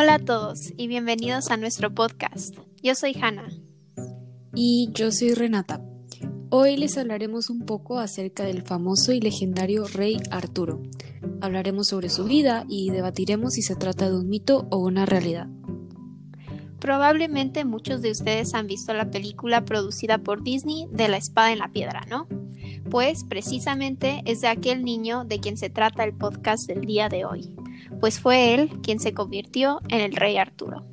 Hola a todos y bienvenidos a nuestro podcast. Yo soy Hanna. Y yo soy Renata. Hoy les hablaremos un poco acerca del famoso y legendario rey Arturo. Hablaremos sobre su vida y debatiremos si se trata de un mito o una realidad. Probablemente muchos de ustedes han visto la película producida por Disney de La espada en la piedra, ¿no? Pues precisamente es de aquel niño de quien se trata el podcast del día de hoy pues fue él quien se convirtió en el rey Arturo.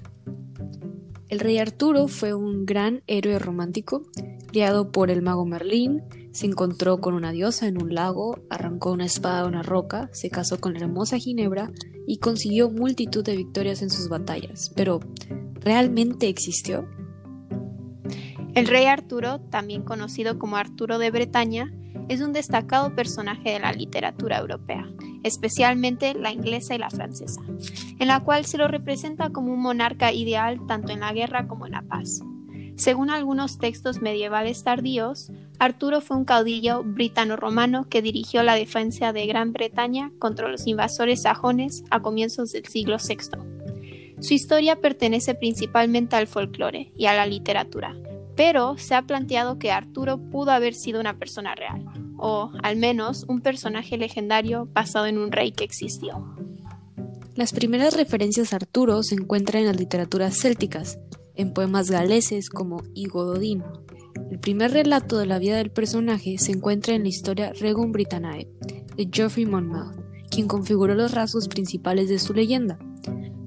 El rey Arturo fue un gran héroe romántico, criado por el mago Merlín, se encontró con una diosa en un lago, arrancó una espada de una roca, se casó con la hermosa Ginebra y consiguió multitud de victorias en sus batallas. Pero, ¿realmente existió? El rey Arturo, también conocido como Arturo de Bretaña, es un destacado personaje de la literatura europea especialmente la inglesa y la francesa, en la cual se lo representa como un monarca ideal tanto en la guerra como en la paz. Según algunos textos medievales tardíos, Arturo fue un caudillo britano-romano que dirigió la defensa de Gran Bretaña contra los invasores sajones a comienzos del siglo VI. Su historia pertenece principalmente al folclore y a la literatura, pero se ha planteado que Arturo pudo haber sido una persona real, o al menos un personaje legendario basado en un rey que existió. Las primeras referencias a Arturo se encuentran en las literaturas célticas, en poemas galeses como Igododin. El primer relato de la vida del personaje se encuentra en la historia Regum Britanniae de Geoffrey Monmouth, quien configuró los rasgos principales de su leyenda.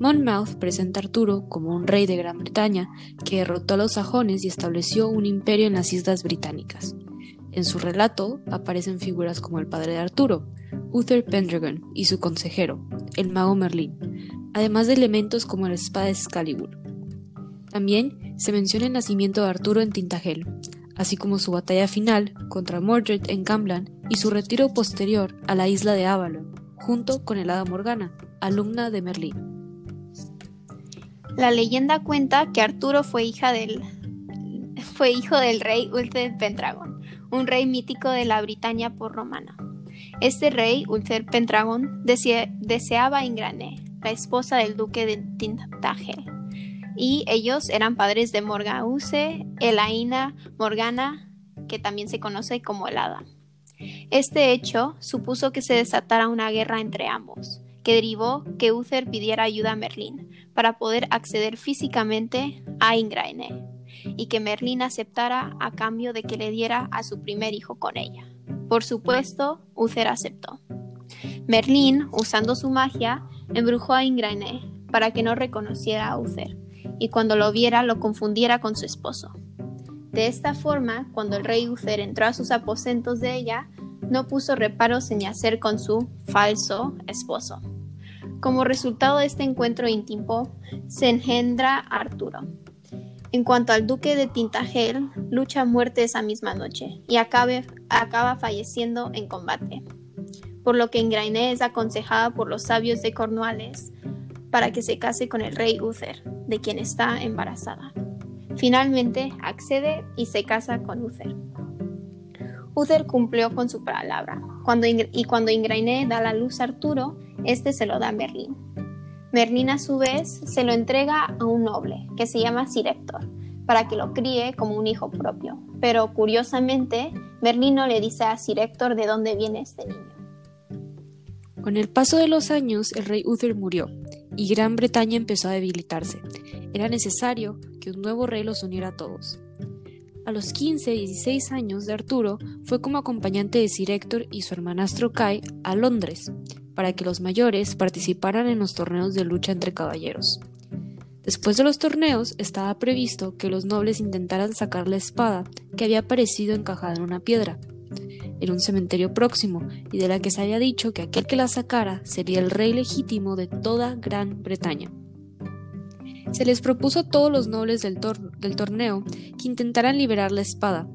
Monmouth presenta a Arturo como un rey de Gran Bretaña que derrotó a los sajones y estableció un imperio en las islas británicas. En su relato aparecen figuras como el padre de Arturo, Uther Pendragon, y su consejero, el mago Merlín, además de elementos como la espada Excalibur. También se menciona el nacimiento de Arturo en Tintagel, así como su batalla final contra Mordred en Camblan y su retiro posterior a la isla de Avalon, junto con el hada Morgana, alumna de Merlín. La leyenda cuenta que Arturo fue, hija del, fue hijo del rey Uther Pendragon, un rey mítico de la Britania por romana. Este rey, Uther Pendragon, deseaba a Ingrané, la esposa del duque de Tintagel, y ellos eran padres de Morgause, Elaina Morgana, que también se conoce como el Hada. Este hecho supuso que se desatara una guerra entre ambos, que derivó que Uther pidiera ayuda a Merlín para poder acceder físicamente a Ingraine y que Merlín aceptara a cambio de que le diera a su primer hijo con ella. Por supuesto, Uther aceptó. Merlín, usando su magia, embrujó a Ingraine para que no reconociera a Uther y cuando lo viera lo confundiera con su esposo. De esta forma, cuando el rey Uther entró a sus aposentos de ella, no puso reparos en yacer con su falso esposo. Como resultado de este encuentro íntimo, se engendra Arturo, en cuanto al duque de Tintagel, lucha a muerte esa misma noche y acaba falleciendo en combate, por lo que Ingraine es aconsejada por los sabios de Cornualles para que se case con el rey Uther, de quien está embarazada. Finalmente accede y se casa con Uther. Uther cumplió con su palabra, cuando, y cuando Ingraine da la luz a Arturo, este se lo da a Merlín. Merlín a su vez se lo entrega a un noble que se llama Sir Héctor para que lo críe como un hijo propio. Pero curiosamente, Merlín no le dice a Sir Héctor de dónde viene este niño. Con el paso de los años, el rey Uther murió y Gran Bretaña empezó a debilitarse. Era necesario que un nuevo rey los uniera a todos. A los 15 y 16 años de Arturo fue como acompañante de Sir Héctor y su hermanastro Kai a Londres, para que los mayores participaran en los torneos de lucha entre caballeros. Después de los torneos estaba previsto que los nobles intentaran sacar la espada que había aparecido encajada en una piedra, en un cementerio próximo, y de la que se había dicho que aquel que la sacara sería el rey legítimo de toda Gran Bretaña. Se les propuso a todos los nobles del, torneo que intentaran liberar la espada.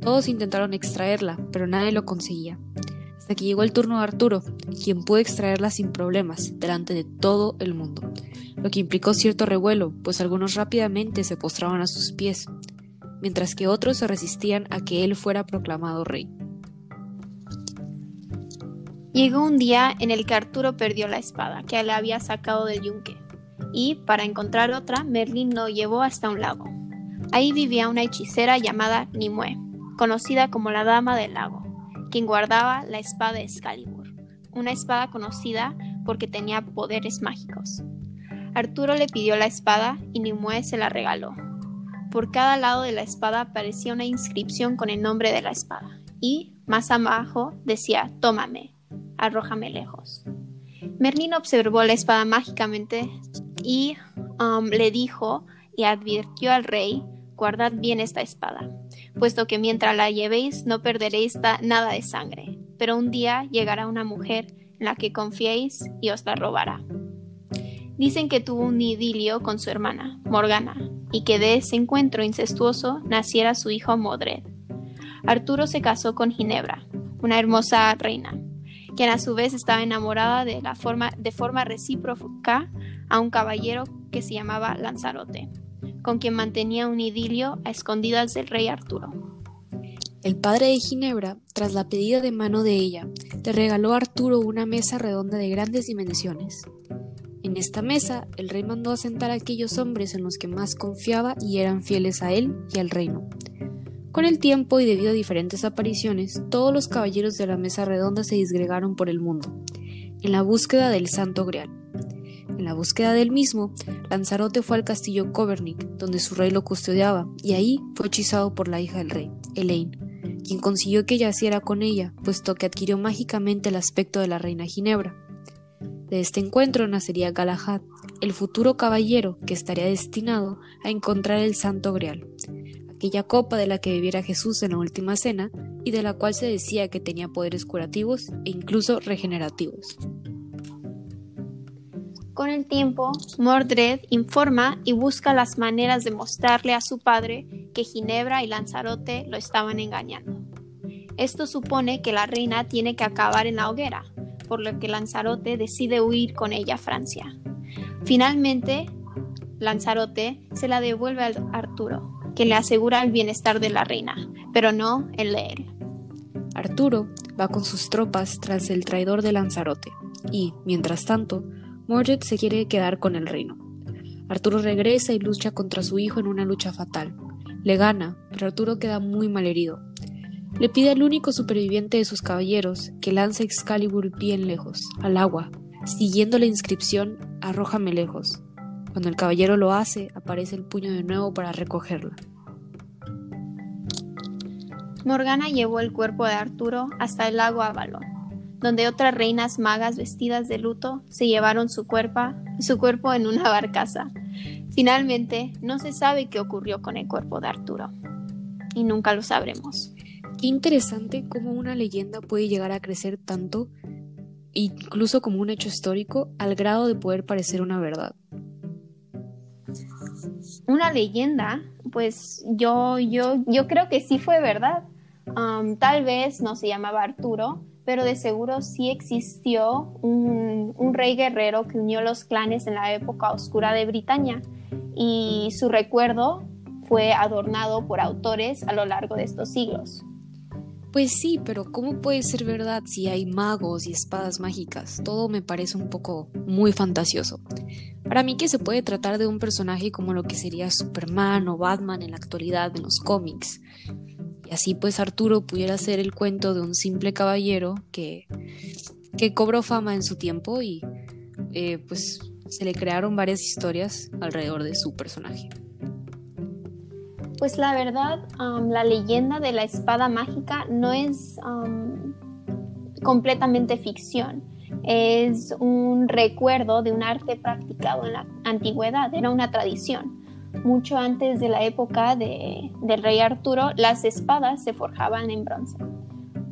Todos intentaron extraerla, pero nadie lo conseguía hasta que llegó el turno de Arturo, quien pudo extraerla sin problemas delante de todo el mundo, lo que implicó cierto revuelo, pues algunos rápidamente se postraban a sus pies, mientras que otros se resistían a que él fuera proclamado rey. Llegó un día en el que Arturo perdió la espada que le había sacado del yunque. y para encontrar otra, Merlín lo llevó hasta un lago. Ahí vivía una hechicera llamada Nimue, conocida como la Dama del Lago, quien guardaba la espada Excalibur, una espada conocida porque tenía poderes mágicos. Arturo le pidió la espada y Nimue se la regaló. Por cada lado de la espada aparecía una inscripción con el nombre de la espada y, más abajo, decía, tómame, arrójame lejos. Merlín observó la espada mágicamente y um, le dijo y advirtió al rey, guardad bien esta espada, puesto que mientras la llevéis no perderéis nada de sangre, pero un día llegará una mujer en la que confiéis y os la robará. Dicen que tuvo un idilio con su hermana, Morgana, y que de ese encuentro incestuoso naciera su hijo Modred. Arturo se casó con Ginebra, una hermosa reina, quien a su vez estaba enamorada de, la forma, de forma recíproca a un caballero que se llamaba Lanzarote, con quien mantenía un idilio a escondidas del rey Arturo. El padre de Ginebra, tras la pedida de mano de ella, le regaló a Arturo una mesa redonda de grandes dimensiones. En esta mesa, el rey mandó a sentar a aquellos hombres en los que más confiaba y eran fieles a él y al reino. Con el tiempo y debido a diferentes apariciones, todos los caballeros de la mesa redonda se disgregaron por el mundo, en la búsqueda del Santo Grial. En la búsqueda del mismo, Lanzarote fue al castillo Covernic, donde su rey lo custodiaba, y ahí fue hechizado por la hija del rey, Elaine, quien consiguió que yaciera con ella, puesto que adquirió mágicamente el aspecto de la reina Ginebra. De este encuentro nacería Galahad, el futuro caballero que estaría destinado a encontrar el Santo Grial, aquella copa de la que bebiera Jesús en la última cena y de la cual se decía que tenía poderes curativos e incluso regenerativos. Con el tiempo, Mordred informa y busca las maneras de mostrarle a su padre que Ginebra y Lanzarote lo estaban engañando. Esto supone que la reina tiene que acabar en la hoguera, por lo que Lanzarote decide huir con ella a Francia. Finalmente, Lanzarote se la devuelve a Arturo, que le asegura el bienestar de la reina, pero no el de él. Arturo va con sus tropas tras el traidor de Lanzarote, y, mientras tanto, Mordred se quiere quedar con el reino. Arturo regresa y lucha contra su hijo en una lucha fatal. Le gana, pero Arturo queda muy mal herido, le pide al único superviviente de sus caballeros que lance Excalibur bien lejos, al agua, siguiendo la inscripción Arrójame lejos. Cuando el caballero lo hace, aparece el puño de nuevo para recogerla. Morgana llevó el cuerpo de Arturo hasta el lago Avalon, donde otras reinas magas vestidas de luto se llevaron su cuerpo, su cuerpo en una barcaza. Finalmente, no se sabe qué ocurrió con el cuerpo de Arturo, y nunca lo sabremos interesante cómo una leyenda puede llegar a crecer tanto, incluso como un hecho histórico, al grado de poder parecer una verdad. Una leyenda, pues yo, yo, yo creo que sí fue verdad. Um, tal vez no se llamaba Arturo, pero de seguro sí existió un, un, rey guerrero que unió los clanes en la época oscura de Britania y su recuerdo fue adornado por autores a lo largo de estos siglos. Pues sí, pero ¿cómo puede ser verdad si hay magos y espadas mágicas? Todo me parece un poco muy fantasioso. Para mí que se puede tratar de un personaje como lo que sería Superman o Batman en la actualidad en los cómics. Y así pues Arturo pudiera ser el cuento de un simple caballero que, que cobró fama en su tiempo y eh, pues se le crearon varias historias alrededor de su personaje. Pues la verdad, la leyenda de la espada mágica no es completamente ficción. Es un recuerdo de un arte practicado en la antigüedad, era una tradición. Mucho antes de la época del rey Arturo, las espadas se forjaban en bronce.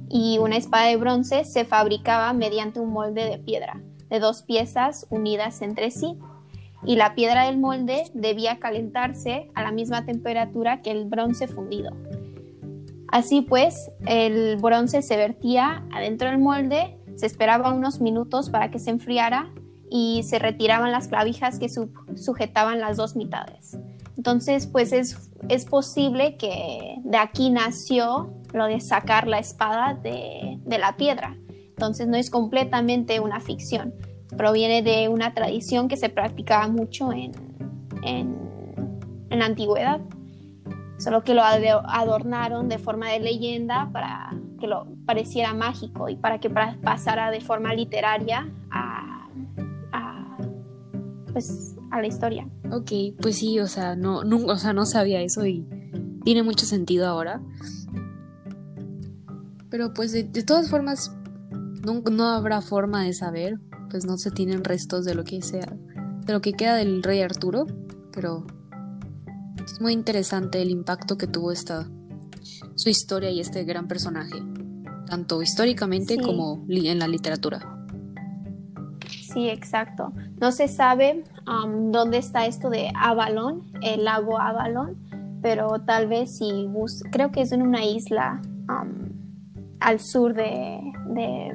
Y una espada de bronce se fabricaba mediante un molde de piedra, de dos piezas unidas entre sí y la piedra del molde debía calentarse a la misma temperatura que el bronce fundido. Así pues, el bronce se vertía adentro del molde, se esperaba unos minutos para que se enfriara y se retiraban las clavijas que sujetaban las dos mitades. Entonces, pues es, es, posible que de aquí nació lo de sacar la espada de, de la piedra. Entonces no es completamente una ficción proviene de una tradición que se practicaba mucho en, en, en la antigüedad, solo que lo adornaron de forma de leyenda para que lo pareciera mágico y para que pasara de forma literaria a, pues, a la historia. Ok, pues sí, o sea, no, no, o sea, no sabía eso y tiene mucho sentido ahora. Pero pues de, todas formas, no, no, habrá forma de saber, pues no se tienen restos de lo que sea, de lo que queda del rey Arturo, pero es muy interesante el impacto que tuvo esta su historia y este gran personaje, tanto históricamente como en la literatura. Sí, exacto. No se sabe um, dónde está esto de Avalon, el lago Avalon, pero tal vez si bus creo que es en una isla um, al sur de,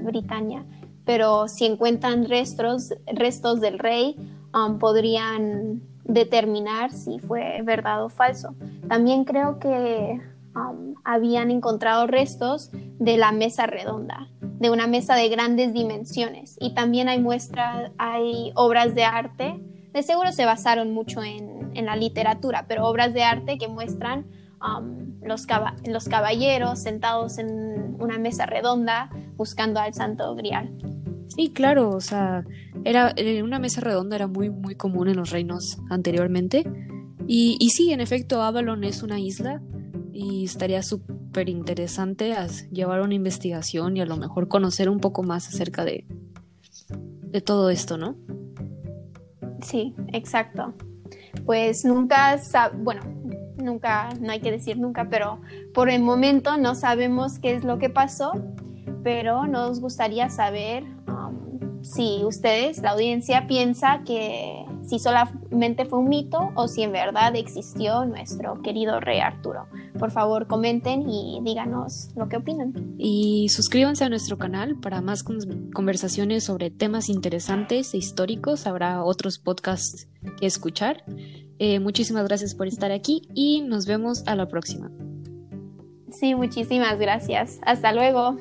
Britania, pero si encuentran restos, restos del rey, um, podrían determinar si fue verdad o falso. También creo que um, habían encontrado restos de la mesa redonda, de una mesa de grandes dimensiones. Y también hay muestras, hay obras de arte, de seguro se basaron mucho en, la literatura, pero obras de arte que muestran um, los, los caballeros sentados en una mesa redonda buscando al santo grial. Sí, claro, o sea, era eh, una mesa redonda era muy muy común en los reinos anteriormente. Y, y sí, en efecto, Avalon es una isla y estaría interesante llevar una investigación y a lo mejor conocer un poco más acerca de, de todo esto, ¿no? Sí, exacto. Pues nunca, bueno, nunca, no hay que decir nunca, pero por el momento no sabemos qué es lo que pasó, pero nos gustaría saber si ustedes, la audiencia, piensa que si solamente fue un mito o si en verdad existió nuestro querido rey Arturo. Por favor, comenten y díganos lo que opinan. Y suscríbanse a nuestro canal para más conversaciones sobre temas interesantes e históricos. Habrá otros podcasts que escuchar. Eh, muchísimas gracias por estar aquí y nos vemos a la próxima. Sí, muchísimas gracias. Hasta luego.